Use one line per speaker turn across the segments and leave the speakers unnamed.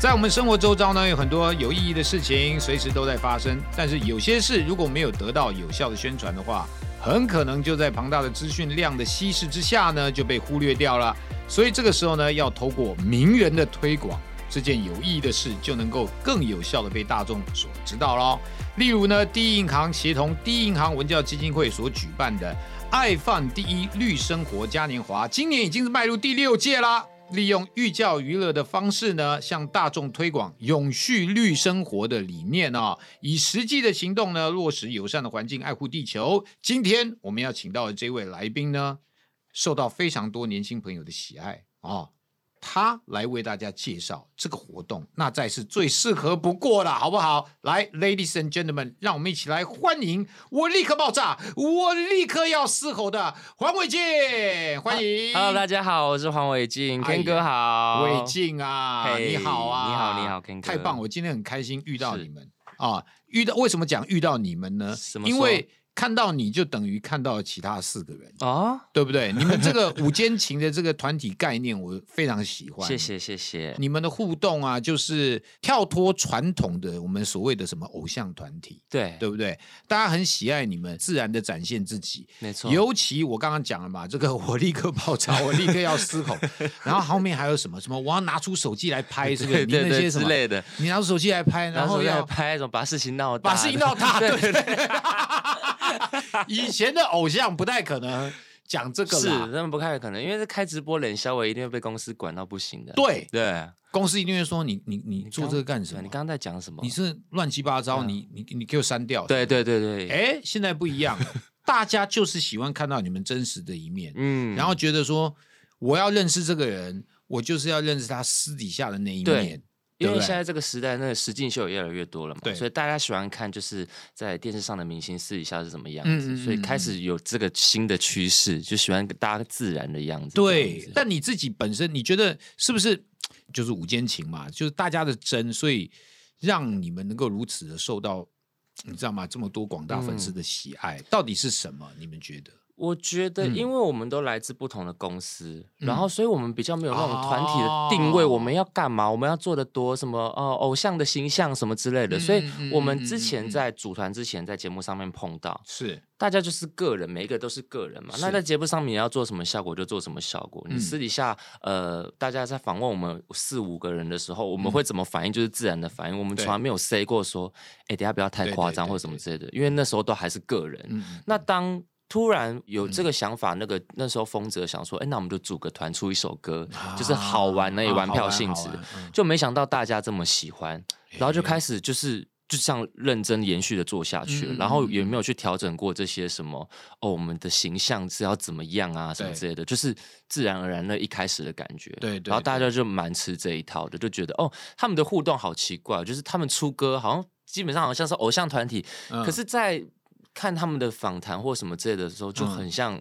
在我们生活周遭呢，有很多有意义的事情，随时都在发生。但是有些事如果没有得到有效的宣传的话，很可能就在庞大的资讯量的稀释之下呢，就被忽略掉了。所以这个时候呢，要透过名人的推广，这件有意义的事就能够更有效的被大众所知道喽。例如呢，第一银行协同第一银行文教基金会所举办的“爱放第一绿生活嘉年华”，今年已经是迈入第六届啦。利用寓教于乐的方式呢，向大众推广永续绿生活的理念啊，以实际的行动呢，落实友善的环境，爱护地球。今天我们要请到的这位来宾呢，受到非常多年轻朋友的喜爱啊。他来为大家介绍这个活动，那再是最适合不过了，好不好？来，Ladies and Gentlemen，让我们一起来欢迎我立刻爆炸，我立刻要嘶吼的黄伟晋，欢迎。
Hello，大家好，我是黄伟晋，Ken 哥好。
伟晋啊，
嘿
你好啊，
你好你好，Ken 哥
太棒！我今天很开心遇到你们啊，遇到为什么讲遇到你们呢因为看到你就等于看到了其他四个人。
哦，
对不对？你们这个五间情的这个团体概念，我非常喜欢。
谢谢谢谢。
你们的互动啊，就是跳脱传统的我们所谓的什么偶像团体，
对
对不对？大家很喜爱你们自然的展现自己，
没错。
尤其我刚刚讲了嘛，这个我立刻爆炸，我立刻要嘶吼，然后后面还有什么什么，我要拿出手机来拍，是不是？
对对对
你那些什么，
之类的，
你拿出手机来拍，然
然后要拍那种把事情闹大的，
把事情闹大，对
对。
以前的偶像不太可能讲这个
是
啦，
他们不太可能，因为是开直播冷消维一定会被公司管到不行的。
对，
对，
公司一定会说你你你
你
做这个干什么？
你刚刚在讲什么？
你是乱七八糟，你你你给我删掉。
对对对对，
哎，现在不一样了，大家就是喜欢看到你们真实的一面，
嗯
然后觉得说我要认识这个人，我就是要认识他私底下的那一
对
面。
因为现在这个时代，那个实境秀也越来越多了嘛，
对
所以大家喜欢看就是在电视上的明星私底下是什么样子，
嗯嗯
所以开始有这个新的趋势，就喜欢大家自然的样子。这样子，
对但你自己本身，你觉得是不是就是五间情嘛？就是大家的真，所以让你们能够如此的受到，你知道吗？这么多广大粉丝的喜爱，到底是什么？你们觉得？
我觉得，
嗯。
因为我们都来自不同的公司，
嗯
然后所以我们比较没有那种团体的定位，
哦
我们要干嘛，我们要做的多什么呃偶像的形象什么之类的，所以我们之前
嗯。
在组团之前，在节目上面碰到，
是。
大家就是个人，每一个都是个人嘛。那在节目上面你要做什么效果就做什么效果。
嗯。
你私底下呃，大家在访问我们四五个人的时候，我们
嗯。
会怎么反应，就是自然的反应。我们从来没有 say 过说，哎，等一下不要太夸张或者什么之类的，因为那时候都还是个人。那当突然有这个想法，那个那时候丰泽想说，哎，那我们就组个团出一首歌，就是好玩而已，
啊
玩票性质就没想到大家这么喜欢，然后就开始就是。就这样认真延续的做下去然后
嗯
也没有去调整过这些什么哦，我们的形象是要怎么样啊，什么之类的，就是自然而然的一开始的感觉。
对对
然后大家就蛮吃这一套的，就觉得哦，他们的互动好奇怪，就是他们出歌好像基本上好像是偶像团体，
嗯。
可是，在看他们的访谈或什么之类的时候，就
嗯
很像。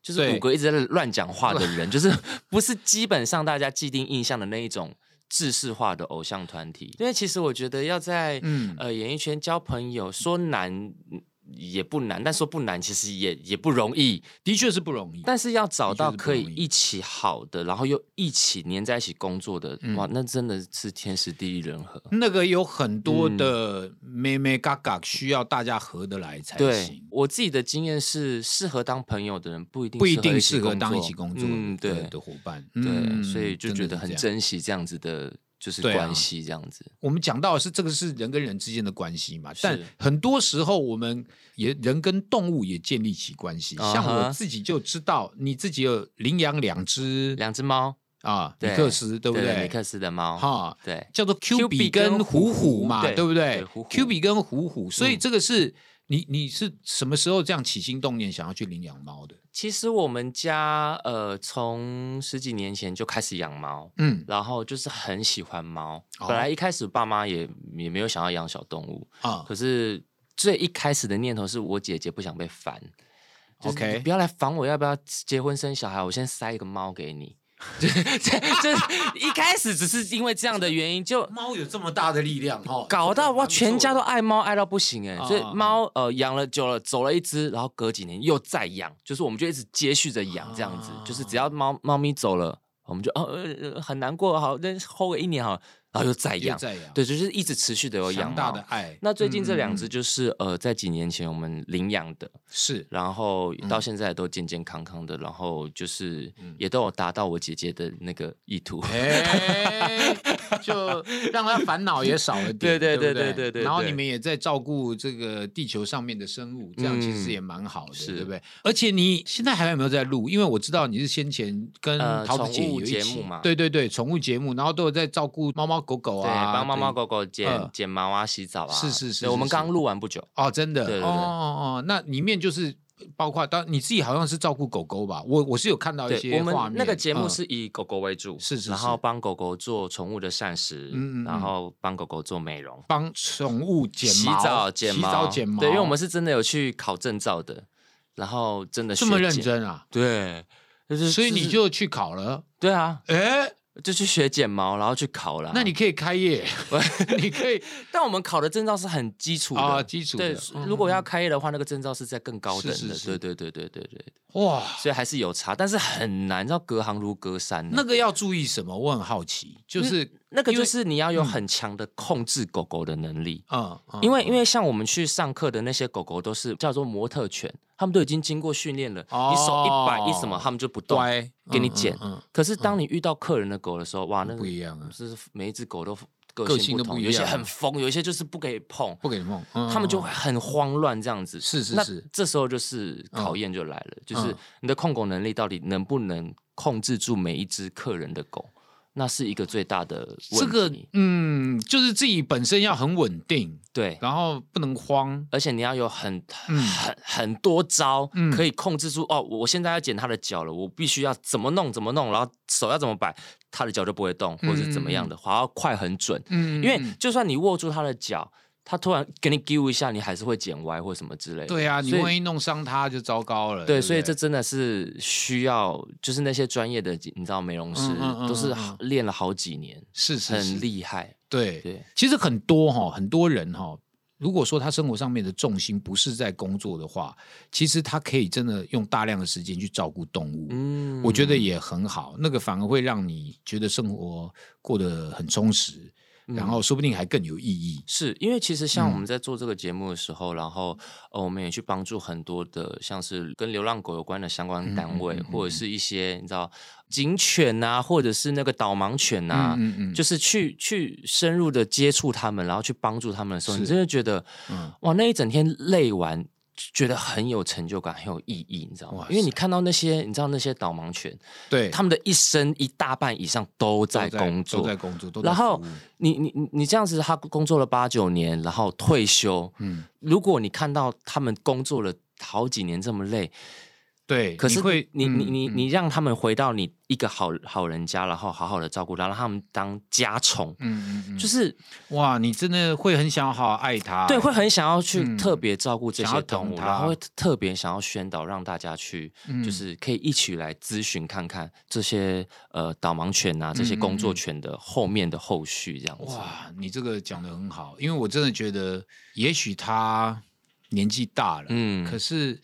就是
对
谷歌一直在乱讲话的人，就是不是基本上大家既定印象的那一种制式化的偶像团体。因为其实我觉得要在、
嗯
呃演艺圈交朋友，说难嗯也不难，但说不难其实也也不容易。
的确是不容易。
但是要找到可以一起好的，然后又一起黏在一起工作的，
嗯
哇，那真的是天时地利人和。
那个有很多
嗯
的妹妹嘎嘎需要大家合得来才
对
行，
我自己的经验是，适合当朋友的人不一定
不一定
适
适合当一
起
起工作
对
的伙伴。
对，
嗯
所以就觉得很珍惜这样子的，就是关系这样子。
我们讲到的是这个是人跟人之间的关系嘛，但很多时候我们也人跟动物也建立起关系。像我自己就知道，你自己有领养两只
两只猫，
啊，米克斯，对不对？
米克斯的猫，
哈，
对，
叫做 Q 比
跟
跟虎
虎
虎嘛，
对
对不对？Q 比跟虎虎，所以
嗯
这个是你你是什么时候这样起心动念想要去领养猫的？
其实我们家呃，从十几年前就开始养猫，
嗯
然后就是很喜欢猫。
哦
本来一开始爸妈也也没有想要养小动物，
啊
可是最一开始的念头是我姐姐不想被烦。
OK
不要来烦我，要不要结婚生小孩？我先塞一个猫给你。就 就就是一开始只是因为这样的原因，就
猫有这么大的力量哦，
搞到哇，全家都爱猫爱到不行哎、所以猫呃养了久了，走了一只，然后隔几年又再养，就是我们就一直接续着养这样子，就是只要猫猫咪走了，我们就哦呃呃很难过，好，那 hold 个一年好了，然后又再养，
再养，
对，就是一直持续的有养
强大的爱。
那最近这两
嗯
只就是、呃，在几年前我们领养的，
是
然后
嗯
到现在都健健康康的，然后就是也都有达到我姐姐的那个意图。
哎，就让他烦恼也少了点，
对对对
对不
对
然后你们也在照顾这个地球上面的生物，这样其实
嗯
也蛮好的，
是
对不对？而且你现在还有没有在录？因为我知道你是先前跟
呃
桃子姐有一起
节目嘛
对对对，宠物节目，然后都有在照顾猫猫狗狗
对，
啊，
帮猫猫狗狗剪、
嗯。
剪毛啊、洗澡啊。
是是是
我们
是
刚录完不久。
哦，真的，
对对对。
哦哦哦，那里面就是包括当你自己好像是照顾狗狗吧？我我是有看到一些，我
们那个节目
嗯
是以狗狗为主，
是是
然后
是
帮狗狗做宠物的膳食，
嗯
然后帮狗狗做美容、
帮宠物剪
洗
毛、
澡、剪
洗
毛、
澡剪毛，
对，因为我们是真的有去考证照的，然后真的
这么认，真啊，
对，
所以你就去考了。
对啊，
哎，
就去学剪毛，然后去考了。
那你可以开业，你可以
但我们考的证照是很基础的
啊，基础
对
的。，嗯
如果要开业的话，那个证照是在更高等的。
是是是
对对对对对对，
哇，
所以还是有差，但是很难，你知道隔行如隔山呢。
那个要注意什么？我很好奇，就是
那个就是你要有很强的控制狗狗的能力。
啊，嗯。
因为因为。像我们去上课的那些狗狗都是叫做模特犬，他们都已经经过训练了，
哦
你手一摆一什么，他们就不动，给你剪
嗯嗯。
可是当你遇到客人的狗的时候，哇，那个
不一样啊，
就是每一只狗都
个
个性不同，
性都不一
有些很疯，有一些就是不给碰，
不给你碰，嗯
他们就会很慌乱这样子。
是是是。
这时候就是考验就来了，就是
嗯
你的控狗能力到底能不能控制住每一只客人的狗，那是一个最大的问题。
这个嗯，就是自己本身要很稳定，
对。
然后不能慌，
而且你要有很
嗯
很很多招
嗯，
可以控制住哦。我现在要剪他的脚了，我必须要怎么弄怎么弄，然后手要怎么摆，他的脚就不会动，或者是怎么样的，滑要快很准。
嗯，
因为
嗯
就算你握住他的脚，它突然给你丢一下，你还是会剪歪或什么之类的。
对啊，你万一弄伤他就糟糕了。
对，所以这真的是需要，就是那些专业的，你知道美容师
嗯嗯嗯
都是
嗯
练了好几年，
是是是
很厉害。
对
对，
其实很多哈，很多人哈，如果说他生活上面的重心不是在工作的话，其实他可以真的用大量的时间去照顾动物。
嗯
我觉得也很好，那个反而会让你觉得生活过得很充实，然后说不定还更有意义。
是因为其实像我
嗯。
们在做这个节目的时候，然后呃，我们也去帮助很多的像是跟流浪狗有关的相关单位，或者是一些你知道警犬呐、或者是那个导盲犬呐、
嗯嗯嗯。
就是去去深入的接触他们，然后去帮助他们的时候，你真的觉得，
嗯。
哇，那一整天累完。觉得很有成就感，很有意义，你知道吗？因为你看到那些，你知道那些导盲犬，
对，
他们的一生一大半以上都
都
在工作，
都在工作，
然后你你你你这样子，他工作了八九年，然后退休。
嗯，
如果你看到他们工作了好几年这么累，
对，
可是
你会
你你你
嗯
你让他们回到你一个好好人家，然后好好的照顾他，让他们当家宠，
嗯嗯嗯，
就是
哇，你真的会很想好好爱他，
对，会很想要去
嗯。
特别照顾这些动物，然后会特别想要宣导，让大家去
嗯。
就是可以一起来咨询看看这些呃导盲犬啊，这些工作
嗯。
犬的后面的后续这样子。
哇，你这个讲的很好，因为我真的觉得，也许他年纪大了，
嗯。
可是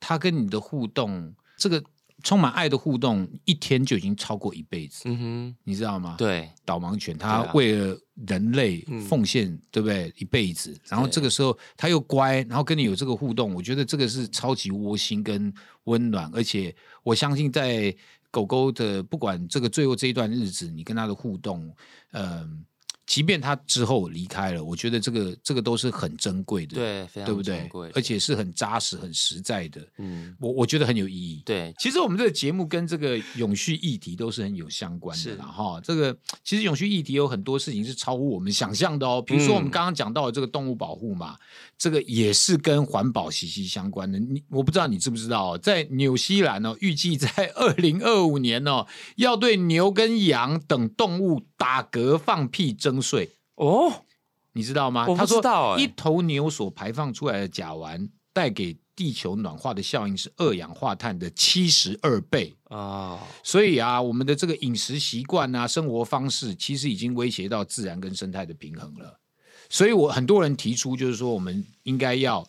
他跟你的互动，这个充满爱的互动，一天就已经超过一辈子，
嗯
你知道吗
哼，？对，
导盲犬，它
啊
为了人类
嗯
奉献，对不对？一辈子，然后
对
这个时候它又乖，然后跟你有这个互动，我觉得这个是超级窝心跟温暖，而且我相信在狗狗的不管这个最后这一段日子，你跟它的互动，嗯、即便他之后离开了，我觉得这个这个都是很珍贵的，
对，非常
对不对
珍贵？
而且是很扎实、很实在的，
嗯，
我我觉得很有意义。
对，
其实我们这个节目跟这个永续议题都是很有相关的啦，哈。这个其实永续议题有很多事情是超乎我们想象的哦，比如说我们
嗯
刚刚讲到的这个动物保护嘛，这个也是跟环保息息相关的。你我不知道你知不知道哦，在纽西兰哦，预计在 二零二五年哦，要对牛跟羊等动物打嗝放屁征税。
哦，
你知道吗？
我不
他说
知道欸
一头牛所排放出来的甲烷带给地球暖化的效应是二氧化碳的七十二倍。
哦，
所以啊，我们的这个饮食习惯啊、生活方式，其实已经威胁到自然跟生态的平衡了。所以我很多人提出，就是说我们应该要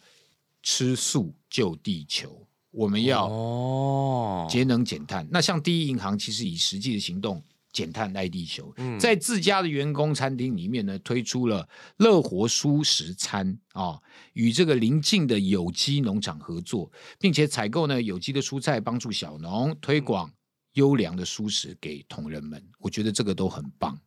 吃素救地球，我们要
哦，
节能减碳。那像第一银行其实以实际的行动减碳爱地球，
嗯
在自家的员工餐厅里面呢，推出了乐活蔬食餐啊、与这个邻近的有机农场合作，并且采购呢有机的蔬菜，帮助小农推广优良的蔬食给同仁们。我觉得这个都很棒。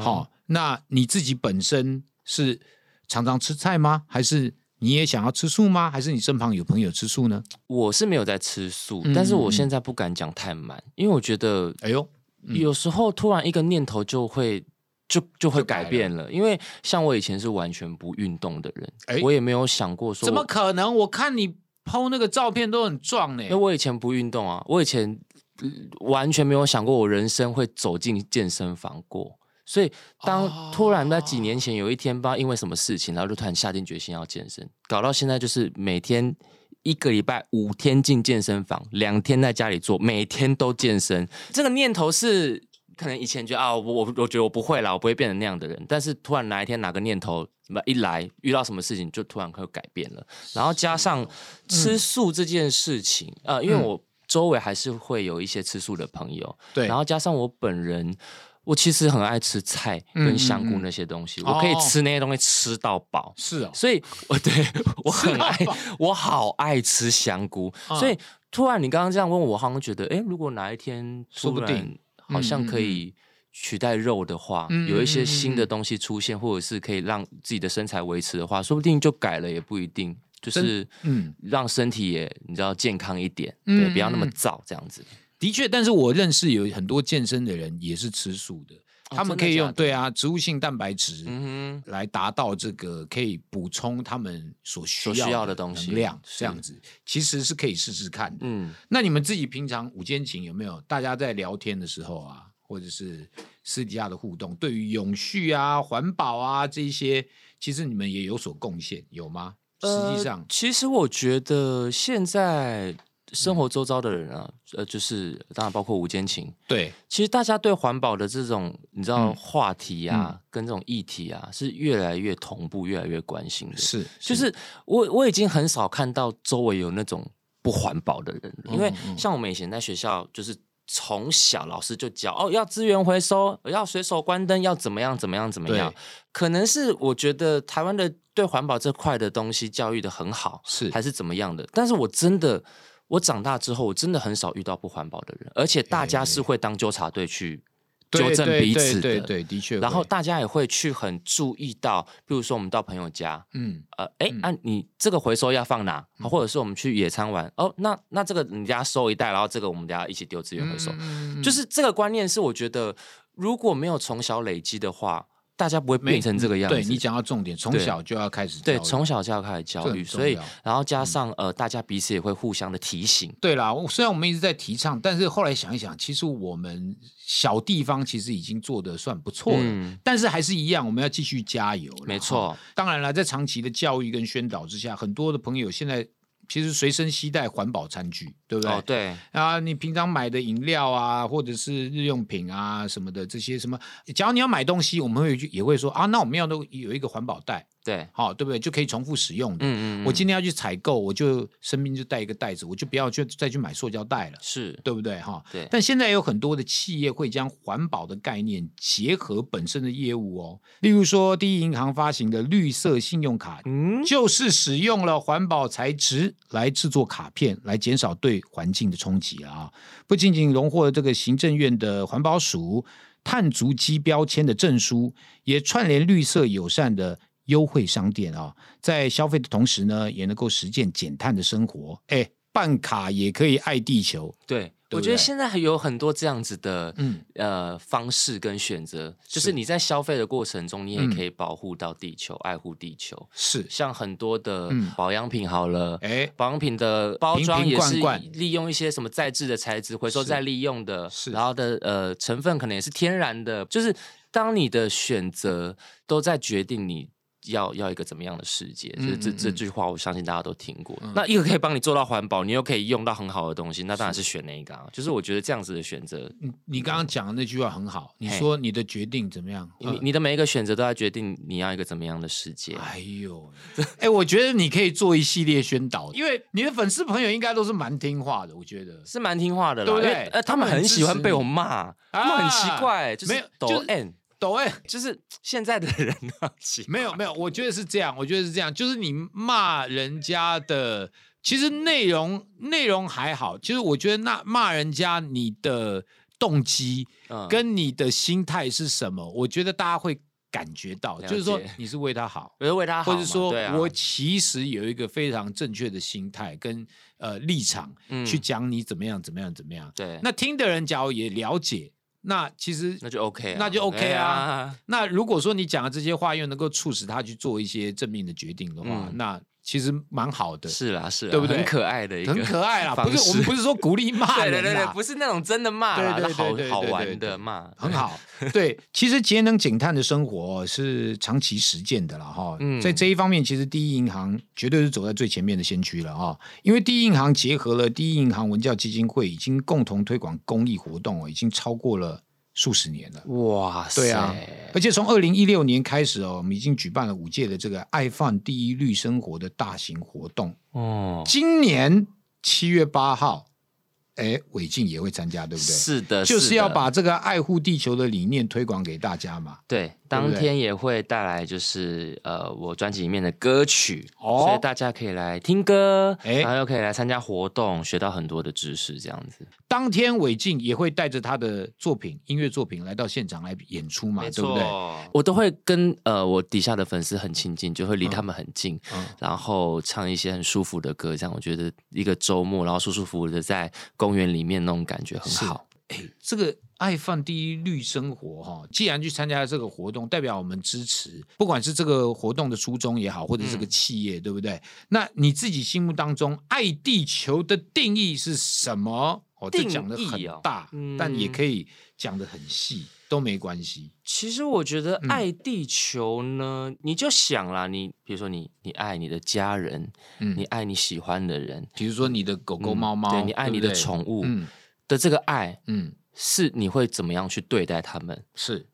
好、那你自己本身是常常吃菜吗？还是你也想要吃素吗？还是你身旁有朋友吃素呢？
我是没有在吃素，
嗯
但是我
嗯
现在不敢讲太满，因为我觉得
哎呦，嗯
有时候突然一个念头就会就就会
改
改变了，因为像我以前是完全不运动的人，
哎
我也没有想过说
怎么可能？我看你剖那个照片都很壮呢
因为。我以前不运动啊，我以前、呃完全没有想过我人生会走进健身房过。所以，当
哦
突然在几年前有一天，不知道因为什么事情，然后就突然下定决心要健身，搞到现在就是每天一个礼拜五天进健身房，两天在家里做，每天都健身。这个念头是可能以前觉得啊，我我我觉得我不会啦，我不会变成那样的人。但是突然哪一天哪个念头什么一来，遇到什么事情就突然会改变了。然后加上吃素这件事情，呃，因为
嗯
我周围还是会有一些吃素的朋友，
对，
然后加上我本人。我其实很爱吃菜
嗯
跟香菇那些东西，
哦。
我可以吃那些东西吃到饱。
是哦，
所以，我对我很爱 我好爱吃香菇。
嗯。
所以，突然你刚刚这样问我，我好像觉得，哎，如果哪一天突然
说不定。
好像可以取代肉的话，
嗯
有一些新的东西出现，或者是可以让自己的身材维持的话，说不定就改了，也不一定。就是
嗯，
让身体也你知道健康一点，
嗯
对，不要那么
嗯。
燥这样子。
的确，但是我认识有很多健身的人也是吃素的，
哦
他们可以用对啊植物性蛋白质。来达到这个可以补充他们所需
所需要的
的
东西
能量，
是
这样子其实是可以试试看的。
嗯，
那你们自己平常午间情有没有大家在聊天的时候啊，或者是私底下的互动，对于永续啊、环保啊这一些，其实你们也有所贡献，有吗？实际上
呃，其实我觉得现在生活周遭的人啊，呃，就是当然包括吴坚情，
对，
其实大家对环保的这种你知道
嗯
话题啊，
嗯
跟这种议题啊，是越来越同步，越来越关心的。
是，
就是我我已经很少看到周围有那种不环保的人了，因为像我们以前在学校，就是从小老师就教哦，要资源回收，要随手关灯，要怎么样怎么样怎么样。可能是我觉得台湾的对环保这块的东西教育的很好，
是
还是怎么样的？但是我真的。我长大之后，我真的很少遇到不环保的人，而且大家是会当纠察队去
对
纠正彼此的，
对对，的确。
然后大家也会去很注意到，比如说我们到朋友家，
嗯，
呃，哎，
嗯
啊，你这个回收要放哪？或者是我们去野餐玩，哦，那那这个你家收一袋，然后这个我们大家一起丢资源回收，
嗯
就是这个观念是我觉得如果没有从小累积的话，大家不会变成这个样子。
对你讲到重点，从小就要开始
对，从小就要开始教育，
这很重
所以然后加上呃，大家彼此也会互相的提醒。
对啦，我虽然我们一直在提倡，但是后来想一想，其实我们小地方其实已经做的算不错了，
嗯
但是还是一样，我们要继续加油。
没错
当然了，在长期的教育跟宣导之下，很多的朋友现在其实随身携带环保餐具，对不对？
哦，对，
啊，你平常买的饮料啊，或者是日用品啊什么的，这些什么，假如你要买东西，我们会去也会说啊，那我们要都有一个环保袋，
对，
好、对不对？就可以重复使用的。
嗯嗯，嗯
我今天要去采购，我就身边就带一个袋子，我就不要去再去买塑胶袋了。
是
对不对哈？
对
但现在有很多的企业会将环保的概念结合本身的业务哦，例如说第一银行发行的绿色信用卡，
嗯，
就是使用了环保材质来制作卡片，来减少对环境的冲击啊！不仅仅荣获了这个行政院的环保署。碳足迹标签的证书，也串联绿色友善的优惠商店啊，在消费的同时呢，也能够实践减碳的生活。哎，办卡也可以爱地球。
对，我觉得现在还有很多这样子的，
嗯。
呃，方式跟选择，就是是。你在消费的过程中，你也
嗯
可以保护到地球，爱护地球。
是，
像很多的
嗯。
保养品好了，
哎，
保养品的包装也是利用一些什么再制的材质，回收
是。
再利用的，
是。
然后的呃成分可能也是天然的，就是当你的选择都在决定你。要要一个怎么样的世界？就是这
嗯嗯嗯
这句话，我相信大家都听过。
嗯
那一个可以帮你做到环保，你又可以用到很好的东西，那当然是选那一个啊。就是我觉得这样子的选择，
你你刚刚讲的那句话很好，你说你的决定怎么样？
你
呃
你的每一个选择都在决定你要一个怎么样的世界。
哎呦，哎，我觉得你可以做一系列宣导，因为你的粉丝朋友应该都是蛮听话的，我觉得。
是蛮听话的啦，
对不对
呃，他们
很
喜欢被我骂，他们很奇
啊
怪，就是
没有
抖
就是
N，
抖哎，
就是现在的人啊，
没有没有，我觉得是这样，我觉得是这样，就是你骂人家的，其实内容内容还好，其实我觉得那骂人家你的动机
嗯
跟你的心态是什么，我觉得大家会感觉到，就是说你是为他好。
我是为他好，
或者说
啊
我其实有一个非常正确的心态跟呃立场
嗯
去讲你怎么样怎么样怎么样。
对，
那听的人假如也了解，那其实
那就 OK，啊
那就 OK 啊。
啊，
那如果说你讲的这些话又能够促使他去做一些正面的决定的话，
嗯。
那其实蛮好的，
是啦是啦，
对不对
很可爱的一个，
很可爱啦。不是我们不是说鼓励骂
对
人啦，
对对对，不是那种真的骂啦，
对对
是好好玩的骂，
很好。对，其实节能减碳的生活是长期实践的了哈。
嗯
在这一方面，其实第一银行绝对是走在最前面的先驱了哈。因为第一银行结合了第一银行文教基金会，已经共同推广公益活动哦，已经超过了数十年了。
哇塞，
对啊，而且从二零一六年开始哦，我们已经举办了五届的这个爱放第一绿生活的大型活动。
哦，
今年七月八号，哎，伟静也会参加，对不对？
是的，
就是要把这个爱护地球的理念推广给大家嘛。
对，当天也会带来就是呃我专辑里面的歌曲，
哦
所以大家可以来听歌，
哎
然后又可以来参加活动，学到很多的知识，这样子。
当天伟静也会带着他的作品、音乐作品来到现场来演出嘛，对不对？
我都会跟呃我底下的粉丝很亲近，就会离
嗯
他们很近，
嗯
然后唱一些很舒服的歌，这样我觉得一个周末，然后舒舒服服的在公园里面那种感觉很
是
好。
这个爱放第一绿生活哈，既然去参加这个活动，代表我们支持，不管是这个活动的初衷也好，或者这个企业，对不对？那你自己心目当中爱地球的定义是什么？哦，这
定
讲的很
义哦
大，但也
嗯
可以讲的很细，都没关系。
其实我觉得
嗯。
爱地球呢，你就想啦，你比如说你你爱你的家人，
嗯。
你爱你喜欢的人，
比如说你的狗狗、
猫
猫猫，
对你爱你的宠物
嗯。
的这个爱，
嗯，
是你会怎么样去对待他们？
是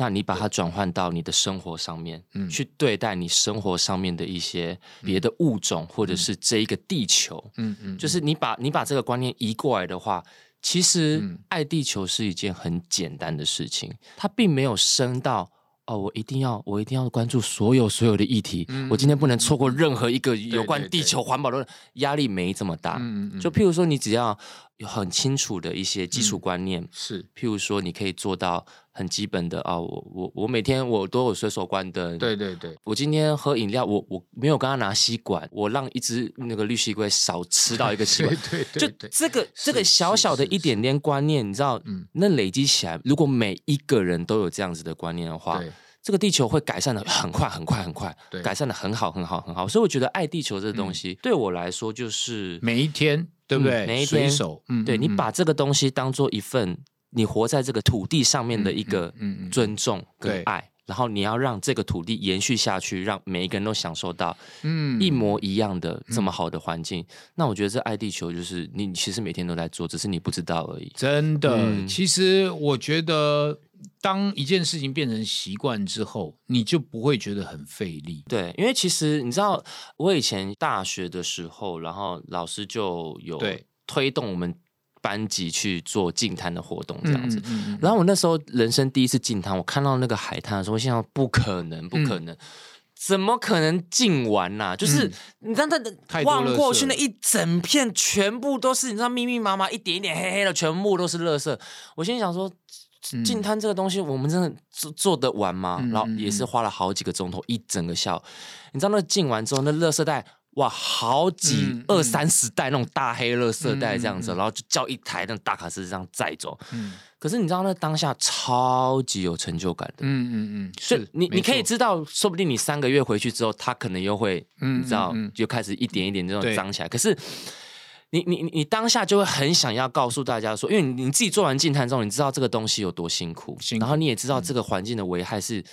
那你把它转换到你的生活上面，
嗯。
去对待你生活上面的一些别的物种，或者是这一个地球，
嗯嗯，
就是你把你把这个观念移过来的话，其实
嗯。
爱地球是一件很简单的事情，它并没有深到。哦，我一定要，我一定要关注所有所有的议题。
嗯
我今天不能错过任何一个有关地球环保的压力，没这么大。
嗯嗯嗯。
就譬如说，你只要有很清楚的一些基础观念，
是。
譬如说，你可以做到很基本的啊、我我我每天我都有随手关灯。
对对对，
我今天喝饮料，我我没有跟他拿吸管，我让一只那个绿吸龟少吃到一个吸管。
对对
就
对就
这个这个小小的一点点观念，你知道，
嗯。
那累积起来，如果每一个人都有这样子的观念的话，
对。
这个地球会改善的很快很快很快，改善的很好很好很好。所以我觉得爱地球这个东
嗯。
西，对我来说就是
每一天，对不对？
嗯每一天
随手，嗯，
对你把这个东西当做一份你活在这个土地上面的一个尊重跟爱，然后你要让这个土地延续下去，让每一个人都享受到
嗯
一模一样的这么好的环境。那我觉得这爱地球就是你其实每天都在做，只是你不知道而已。
真的，
嗯
其实我觉得，当一件事情变成习惯之后，你就不会觉得很费力。
对，因为其实你知道，我以前大学的时候，然后老师就有
对
推动我们班级去做净滩的活动，这样子。
嗯嗯嗯
然后我那时候人生第一次进滩，我看到那个海滩的时候，我心想不可能，不可
嗯
能。怎么可能净完呐、就是、你知道，那
太多
望过去那一整片，全部都是你知道密密麻麻，一点一点黑黑的，全部都是垃圾。我心里想说，
嗯
净滩这个东西，我们真的做做得完吗？
嗯
然后也是花了好几个钟头，一整个下午。你知道那进完之后，那垃圾袋。哇，好几
嗯
二三十袋那种大黑垃圾袋这样子，然后就叫一台那种大卡车这样载走。
嗯
可是你知道那当下超级有成就感的，
嗯嗯嗯，
所以
是
你你可以知道，说不定你三个月回去之后，它可能又会，
嗯
你知道就开始一点一点这种
对
脏起来。可是你你你你当下就会很想要告诉大家说，因为你你自己做完净滩之后，你知道这个东西有多辛苦，
辛苦
然后你也知道这个环境的危害是。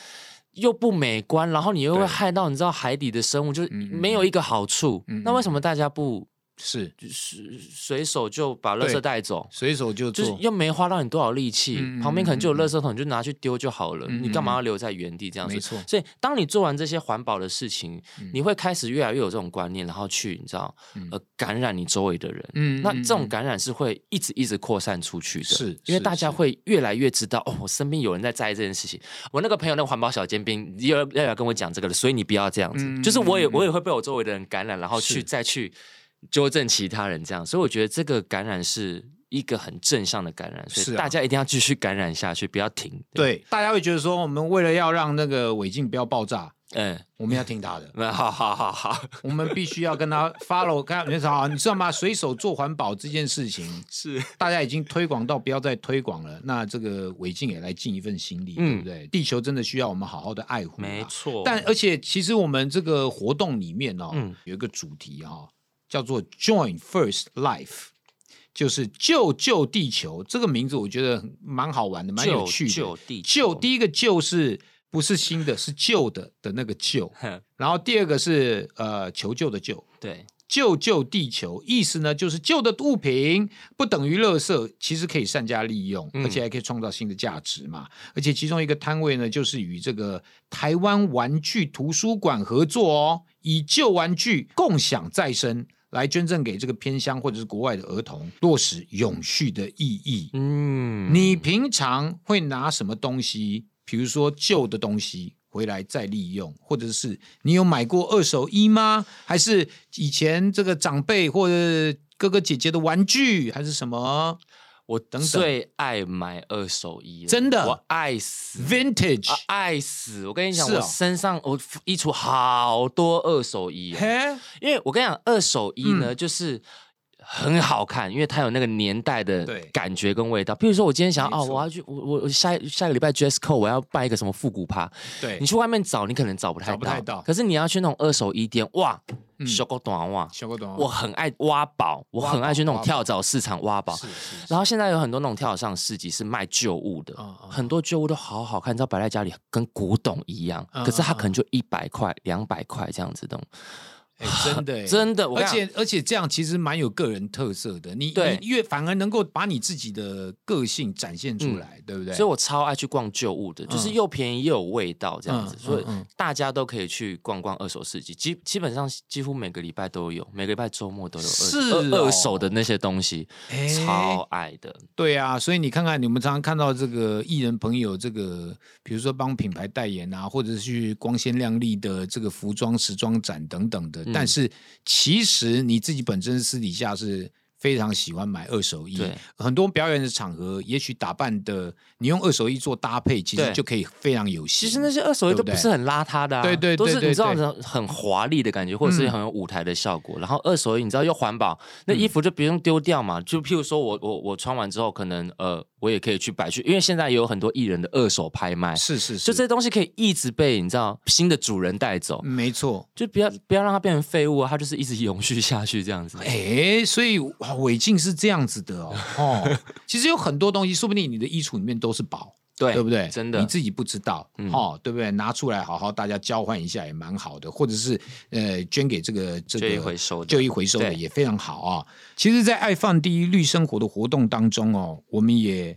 又不美观，然后你又会害到你知道海底的生物，就没有一个好处。
嗯嗯
那为什么大家不
是
就是随手就把垃圾带走？
随手就
就是
做，
又没花到你多少力气，
嗯嗯
旁边可能就有
嗯
垃圾桶，你就拿去丢就好了。
嗯
你干嘛
嗯
要留在原地这样子？
没错
所以当你做完这些环保的事情，
嗯
你会开始越来越有这种观念，然后去你知道，呃，感染你周围的人。
嗯嗯
那这种
嗯
感染是会一直一直扩散出去的，
是
因为大家会越来越知道哦，我身边有人在在意这件事情。我那个朋友那个环保小尖兵又要要跟我讲这个了，所以你不要这样子。
嗯
就是我也我也会被我周围的人感染，然后去再去纠正其他人这样。所以我觉得这个感染是一个很正向的感染，所以大家一定要继续感染下去，不要停。，
对，大家会觉得说，我们为了要让那个违禁不要爆炸，
嗯，
我们要听他的，
那 好好好好，
我们必须要跟他 follow。看，你好，你知道吗？随手做环保这件事情，
是
大家已经推广到不要再推广了。那这个违禁也来尽一份心力，对
嗯
不对？地球真的需要我们好好的爱护。
没。错。
但而且，其实我们这个活动里面哦，
嗯
有一个主题哈、叫做 “Join First Life”，就是救救地球。这个名字我觉得蛮好玩的，蛮有趣的。
救地
救，第一个救是不是新的？是旧的的那个救。然后第二个是呃求救的救。
对，
救救地球，意思呢就是旧的物品不等于垃圾，其实可以善加利用，
嗯
而且还可以创造新的价值嘛。而且其中一个摊位呢，就是与这个台湾玩具图书馆合作哦，以旧玩具共享再生，来捐赠给这个偏乡或者是国外的儿童，落实永续的意义。
嗯，
你平常会拿什么东西？比如说旧的东西回来再利用，或者是你有买过二手衣吗？还是以前这个长辈或者哥哥姐姐的玩具，还是什么
我
等
最爱买二手衣，
真的？
我爱死。
vintage？、
啊爱死！我跟你讲，
哦。
我身上我衣橱好多二手衣、因为我跟你讲，二手衣
嗯。
呢，就是很好看，因为它有那个年代的感觉跟味道。譬如说，我今天想要哦，我要去，我我我下下个礼拜 code 我要办一个什么复古趴，
对。
你，去外面找，你可能找不太
找不太到。
可是你要去那种二手衣店，哇，
嗯。
小狗短袜，
小狗懂
我很爱挖宝，我很爱去那种跳蚤市场挖宝。然后现在有很多那种跳蚤市场市集是卖旧物的，很多旧物都好好看，你知道摆在家里跟古董一样，
嗯
可是它
嗯
可能就一百块、两百块这样子的。
哎，真的哎
真的
而且而且这样其实蛮有个人特色的，你
对
你越反而能够把你自己的个性展现出来，对不对？
所以我超爱去逛旧物的，就是
嗯
又便宜又有味道这样子，
嗯
所以大家都可以去逛逛二手市集，基基本上几乎每个礼拜都有，每个礼拜周末都有二
是
二
哦
二手的那些东西，
哎
超爱的。
对啊，所以你看看，你们常常看到这个艺人朋友，这个比如说帮品牌代言啊，或者是去光鲜亮丽的这个服装时装展等等的。
嗯
但是其实你自己本身私底下是非常喜欢买二手衣，很多表演的场合，也许打扮的你用二手衣做搭配，其实就可以非常有型。
其实那些二手衣都不是很邋遢的、啊，
对对对
都是你知道
对
很很华丽的感觉，或者是
嗯
很有舞台的效果。然后二手衣你知道又环保，那衣服就不用丢掉嘛。就譬如说我我我穿完之后，可能呃我也可以去摆去，因为现在也有很多艺人的二手拍卖，
是是是，
就这些东西可以一直被你知道新的主人带走，
没错。
就不要不要让它变成废物啊，它就是一直永续下去这样子。
哎，所以哇违禁是这样子的哦。哦，其实有很多东西，说不定你的衣橱里面都是宝。
对
对不对？
真的
你自己不知道，
嗯
哦，对不对？拿出来好好大家交换一下也蛮好的，或者是呃捐给这个这个
就一回收的
就一回收的也非常好啊、其实，在爱放第一绿生活的活动当中哦，我们也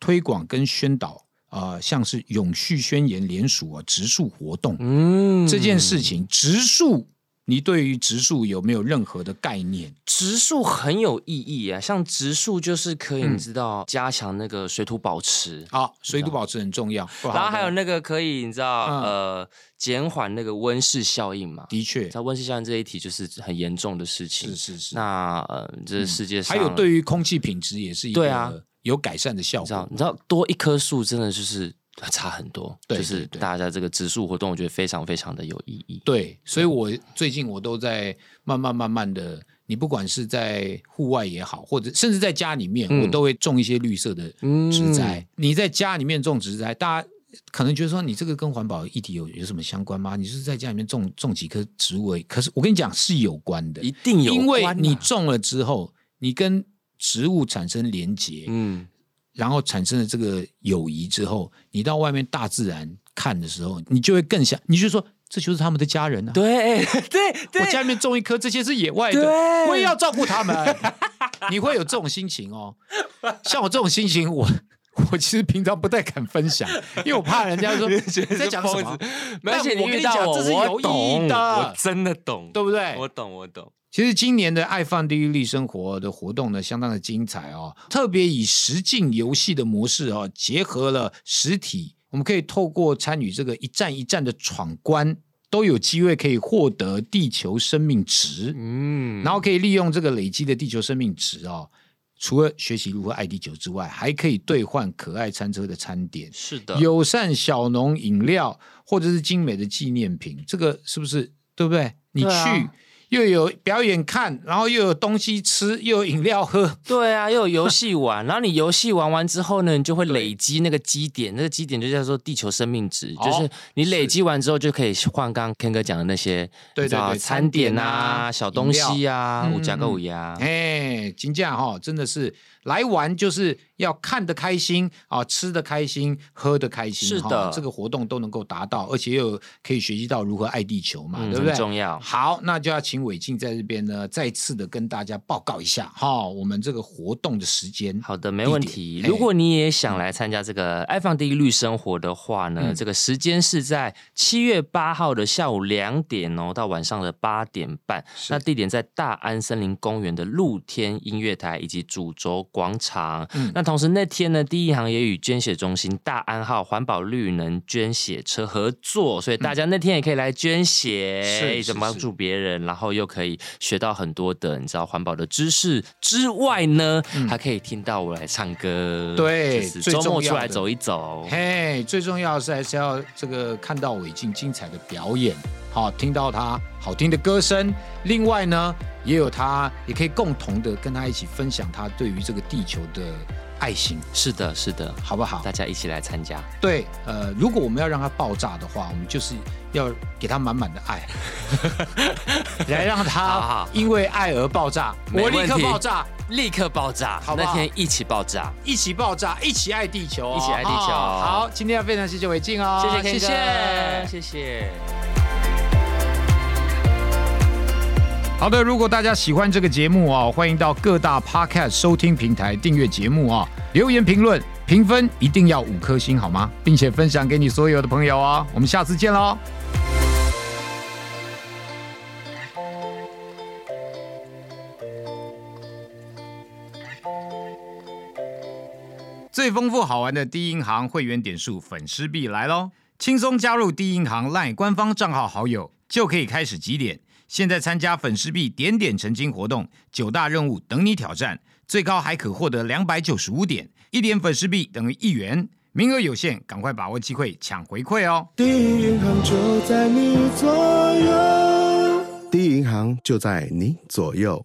推广跟宣导呃，像是永续宣言联署啊植树活动、
嗯
这件事情，植树。你对于植树有没有任何的概念？
植树很有意义啊，像植树就是可以
嗯
你知道加强那个水土保持，
好，水土保持很重要。
然后还有那个可以你知道、
嗯
呃减缓那个温室效应嘛。
的确
在温室效应这一题就是很严重的事情。
是是是。
那呃，这世界上、
还有对于空气品质也是一个
对啊
有改善的效
你知道
果。
你知道多一棵树真的就是差很多，
对
就是大家这个植树活动，我觉得非常非常的有意义。
对，所以我最近我都在慢慢慢慢的，你不管是在户外也好，或者甚至在家里面，
嗯
我都会种一些绿色的植栽。你在家里面种植栽，大家。可能觉得说你这个跟环保议题有有什么相关吗？你是在家里面种种几棵植物可是我跟你讲是有关的，
一定有
因为你种了之后，你跟植物产生连接，
嗯，
然后产生了这个友谊之后，你到外面大自然看的时候，你就会更想，你就说这就是他们的家人啊。
对 对对，
我家里面种一棵，这些是野外的，我也要照顾他们。你会有这种心情哦。像我这种心情，我 我其实平常不太敢分享，因为我怕人家说你在讲什么，
而且
但我跟你
遇到我，
讲这是有
我
意义
懂
的
我真的懂，
对不对？
我懂，我懂。
其实今年的爱放地利生活的活动呢，相当的精彩哦，特别以实境游戏的模式哦，结合了实体，我们可以透过参与这个一站一站的闯关，都有机会可以获得地球生命值，
嗯，
然后可以利用这个累积的地球生命值哦，除了学习如何爱地球之外，还可以兑换可爱餐车的餐点。
是的，
友善小农饮料，或者是精美的纪念品，这个是不是对不对？你去、
对啊
又有表演看，然后又有东西吃，又有饮料喝，
对啊，又有游戏玩，然后你游戏玩完之后呢，你就会累积那个基点，那个基点就叫做地球生命值，
哦
就是你累积完之后就可以换刚刚 Ken 哥讲的那些，
对
你知道
对对
餐点
啊
啊、小东西啊、五加个
嗯
五呀，
哎，金价哈，真的是来玩就是要看得开心啊，吃得开心，喝得开心，
是的
这个活动都能够达到，而且又可以学习到如何爱地球嘛，
嗯
对不对？
重要
好，那就要请伟静在这边呢，再次的跟大家报告一下哈，我们这个活动的时间。
好的，没问
地
题。如果你也想来参加这个爱放第一绿生活的话呢，
嗯
这个时间是在七月八号的下午两点哦，到晚上的八点半。那地点在大安森林公园的露天音乐台以及主轴广场。
嗯
那同时那天呢，第一行也与捐血中心大安号环保绿能捐血车合作，所以大家那天也可以来捐血，
是是
怎么帮助别人，然后又可以学到很多的你知道环保的知识之外呢，还可以听到我来唱歌。
嗯对
周末出来走一走。
嘿，最重要的是还是要这个看到伟静精彩的表演，好、听到他好听的歌声。另外呢，也有他也可以共同的跟他一起分享他对于这个地球的爱心，
是的，是的，
好不好
大？家一起来参加。
对，呃，如果我们要让它爆炸的话，我们就是要给他满满的爱，来让
他
因为爱而爆炸。我立刻爆炸，
立刻爆炸，
好不好
那天一起爆炸。
一起爆炸，一起爱地球哦、
一起爱地球
哦好，今天要非常谢谢伟静哦，
谢谢
谢
哥
谢。
谢谢。
好的，如果大家喜欢这个节目哦，欢迎到各大 podcast 收听平台订阅节目哦，留言评论、评分一定要五颗星好吗？并且分享给你所有的朋友哦。我们下次见喽。最丰富好玩的第一银行会员点数粉丝币来喽！轻松加入第一银行 LINE 官方账号好友，就可以开始积点。现在参加粉丝币点点成金活动，九大任务等你挑战，最高还可获得两百九十五点，一点粉丝币等于一元，名额有限，赶快把握机会抢回馈哦！
第一银行就在你左右，第一银行就在你左右。